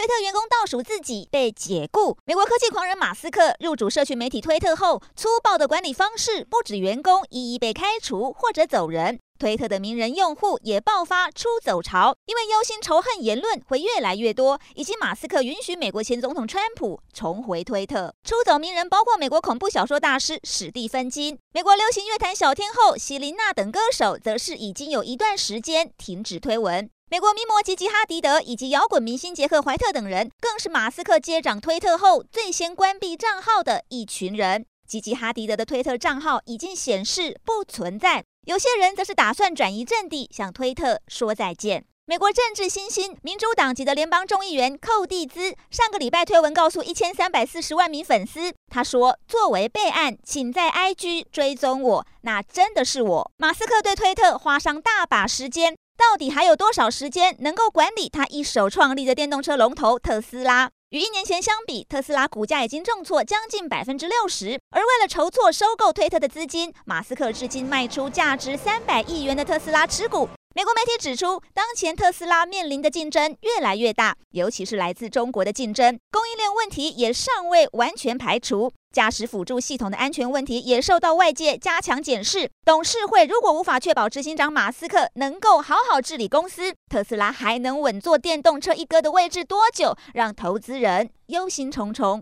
推特员工倒数自己被解雇。美国科技狂人马斯克入主社群媒体推特后，粗暴的管理方式不止员工一一被开除或者走人。推特的名人用户也爆发出走潮，因为忧心仇恨言论会越来越多，以及马斯克允许美国前总统川普重回推特。出走名人包括美国恐怖小说大师史蒂芬金、美国流行乐坛小天后席琳娜等歌手，则是已经有一段时间停止推文。美国名模吉吉哈迪德以及摇滚明星杰克怀特等人，更是马斯克接掌推特后最先关闭账号的一群人。吉吉哈迪德的推特账号已经显示不存在。有些人则是打算转移阵地，向推特说再见。美国政治新星、民主党籍的联邦众议员寇蒂兹上个礼拜推文告诉一千三百四十万名粉丝，他说：“作为备案，请在 IG 追踪我，那真的是我。”马斯克对推特花上大把时间，到底还有多少时间能够管理他一手创立的电动车龙头特斯拉？与一年前相比，特斯拉股价已经重挫将近百分之六十。而为了筹措收购推特的资金，马斯克至今卖出价值三百亿元的特斯拉持股。美国媒体指出，当前特斯拉面临的竞争越来越大，尤其是来自中国的竞争，供应链问题也尚未完全排除。驾驶辅助系统的安全问题也受到外界加强检视。董事会如果无法确保执行长马斯克能够好好治理公司，特斯拉还能稳坐电动车一哥的位置多久，让投资人忧心忡忡。